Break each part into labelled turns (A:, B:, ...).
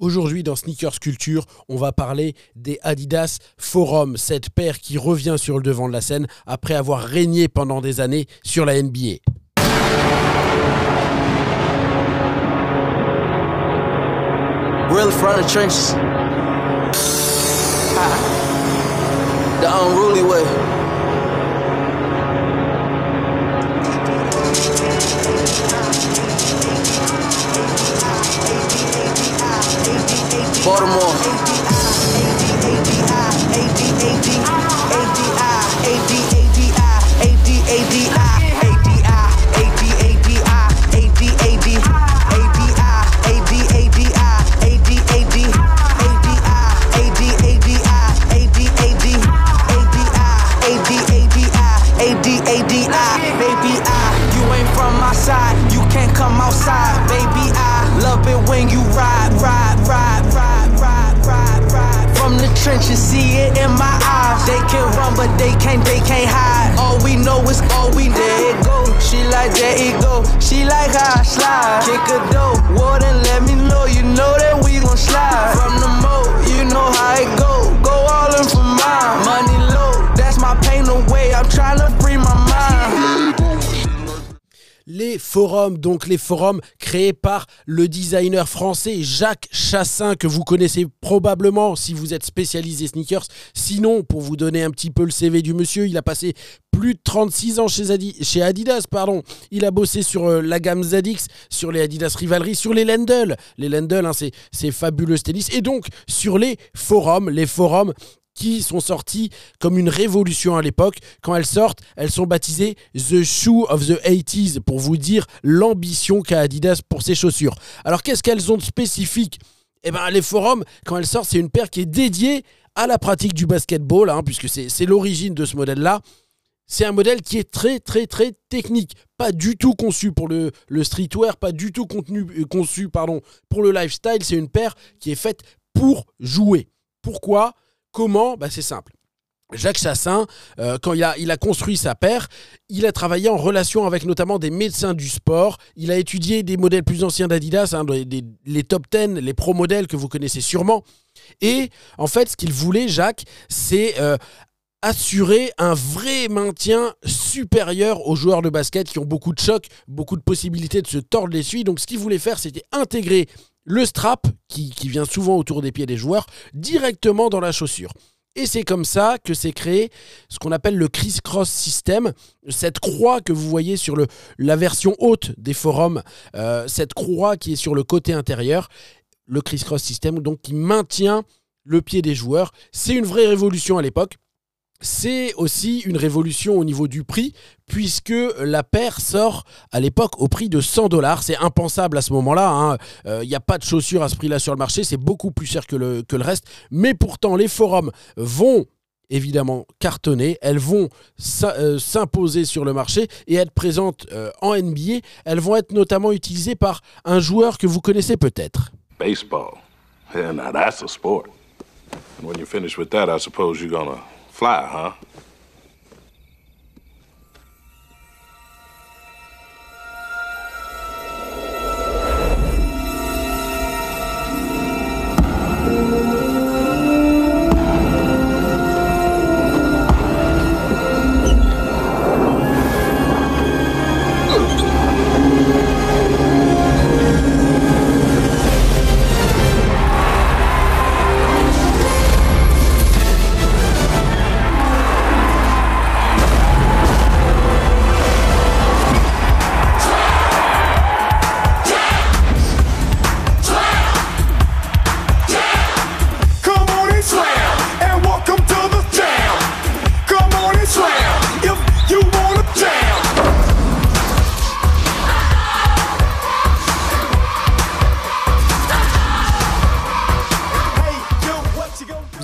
A: Aujourd'hui, dans Sneakers Culture, on va parler des Adidas Forum, cette paire qui revient sur le devant de la scène après avoir régné pendant des années sur la NBA.
B: Front of. The unruly way. From my side, you can't come outside, baby. I love it when you ride, ride, ride, ride, ride, ride, ride. From the trenches, see it in my eyes. They can run, but they can't, they can't hide. All we know is all we there it go. She like there it go. She like how I slide. Kick a dough, water, let me know. You know that we gon' slide. From the moat, you know how it go. Go all in for mine.
A: Forums, donc les forums créés par le designer français Jacques Chassin, que vous connaissez probablement si vous êtes spécialisé sneakers. Sinon, pour vous donner un petit peu le CV du monsieur, il a passé plus de 36 ans chez, Adi- chez Adidas. Pardon. Il a bossé sur euh, la gamme Zadix, sur les Adidas Rivalry, sur les Lendl. Les Lendl, hein, c'est c'est fabuleux tennis. Et donc, sur les forums, les forums qui sont sorties comme une révolution à l'époque. Quand elles sortent, elles sont baptisées The Shoe of the 80s pour vous dire l'ambition qu'a Adidas pour ses chaussures. Alors qu'est-ce qu'elles ont de spécifique? Eh bien les forums, quand elles sortent, c'est une paire qui est dédiée à la pratique du basketball, hein, puisque c'est l'origine de ce modèle-là. C'est un modèle qui est très très très technique, pas du tout conçu pour le, le streetwear, pas du tout contenu, euh, conçu pardon, pour le lifestyle. C'est une paire qui est faite pour jouer. Pourquoi? Comment? Bah, C'est simple. Jacques Chassin, euh, quand il a, construit sa paire, il a travaillé en relation avec notamment des médecins du sport. Il a étudié des modèles plus anciens d'Adidas, hein, les top 10, les pro modèles que vous connaissez sûrement. Et en fait, ce qu'il voulait, Jacques, c'est euh, assurer un vrai maintien supérieur aux joueurs de basket qui ont beaucoup de chocs, beaucoup de possibilités de se tordre les suies. Donc ce qu'il voulait faire, c'était intégrer le strap, qui, vient souvent autour des pieds des joueurs, directement dans la chaussure. Et c'est comme ça que s'est créé ce qu'on appelle le criss-cross system, cette croix que vous voyez sur la version haute des forums, euh, cette croix qui est sur le côté intérieur, le criss-cross system, donc qui maintient le pied des joueurs. C'est une vraie révolution à l'époque. C'est aussi une révolution au niveau du prix, puisque la paire sort à l'époque au prix de 100 dollars. C'est impensable à ce moment-là. Il n'y a pas de chaussures à ce prix-là sur le marché. C'est beaucoup plus cher que le, que le reste. Mais pourtant, les forums vont évidemment cartonner. Elles vont euh, s'imposer sur le marché et être présentes euh, en NBA. Elles vont être notamment utilisées par un joueur que vous connaissez peut-être.
C: Baseball. Yeah, now that's a sport. And when you finish with that, I suppose you're gonna fly, huh?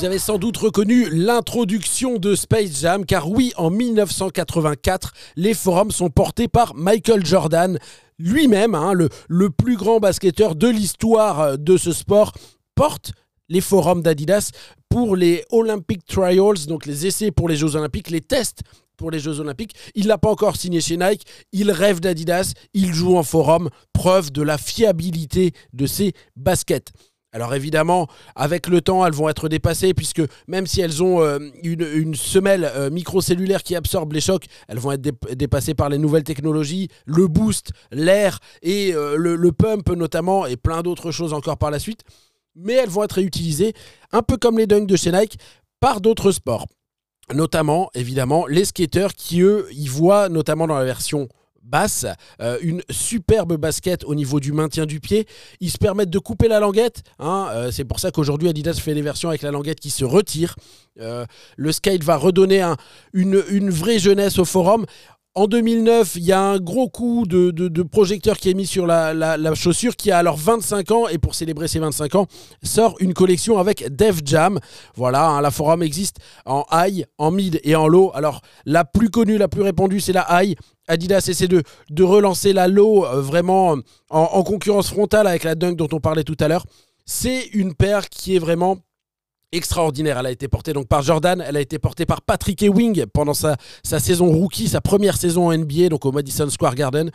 A: Avez sans doute reconnu l'introduction de Space Jam, car oui, en 1984, les forums sont portés par Michael Jordan, lui-même, hein, le, le plus grand basketteur de l'histoire euh, de ce sport, porte les forums d'Adidas pour les Olympic Trials, donc les essais pour les Jeux Olympiques, les tests pour les Jeux Olympiques. Il n'a pas encore signé chez Nike, il rêve d'Adidas, il joue en forum, preuve de la fiabilité de ses baskets. Alors évidemment, avec le temps, elles vont être dépassées puisque même si elles ont euh, une, semelle euh, microcellulaire qui absorbe les chocs, elles vont être dépassées par les nouvelles technologies, le boost, l'air et euh, le, pump notamment et plein d'autres choses encore par la suite. Mais elles vont être réutilisées, un peu comme les dunks de chez Nike, par d'autres sports. Notamment, évidemment, les skateurs qui, eux, y voient, notamment dans la version basse, euh, une superbe basket au niveau du maintien du pied. Ils se permettent de couper la languette. Hein, euh, c'est pour ça qu'aujourd'hui Adidas fait des versions avec la languette qui se retire. Euh, le skate va redonner une, une vraie jeunesse au forum. En 2009, il y a un gros coup de, projecteur qui est mis sur la, chaussure qui a alors 25 ans et pour célébrer ses 25 ans, sort une collection avec Def Jam. Voilà, hein, la forum existe en high, en mid et en low. Alors la plus connue, la plus répandue, c'est la high. Adidas essaie de, relancer la low euh, vraiment en, en concurrence frontale avec la dunk dont on parlait tout à l'heure. C'est une paire qui est vraiment extraordinaire. Elle a été portée donc par Jordan, elle a été portée par Patrick Ewing pendant sa, sa saison rookie, sa première saison en NBA, donc au Madison Square Garden.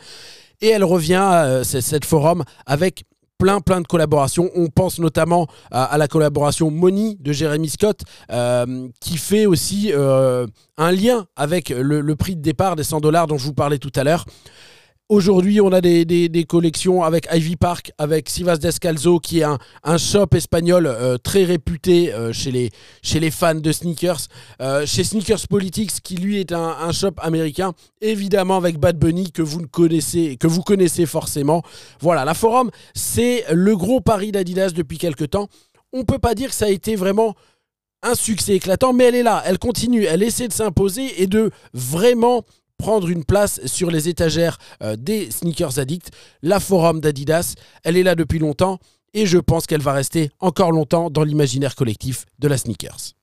A: Et elle revient, euh, cette forum, avec plein plein de collaborations. On pense notamment à, la collaboration Money de Jeremy Scott, euh, qui fait aussi euh, un lien avec le, le, prix de départ des 100 dollars dont je vous parlais tout à l'heure. Aujourd'hui, on a des, collections avec Ivy Park, avec Sivas Descalzo, qui est un, shop espagnol euh, très réputé euh, chez, les, chez les fans de sneakers. Euh, chez Sneakers Politics, qui lui est un, shop américain. Évidemment avec Bad Bunny, que vous, connaissez, que vous connaissez forcément. Voilà, la Forum, c'est le gros pari d'Adidas depuis quelques temps. On ne peut pas dire que ça a été vraiment un succès éclatant, mais elle est là, elle continue, elle essaie de s'imposer et de vraiment prendre une place sur les étagères euh, des sneakers addicts. La forum d'Adidas, elle est là depuis longtemps et je pense qu'elle va rester encore longtemps dans l'imaginaire collectif de la sneakers.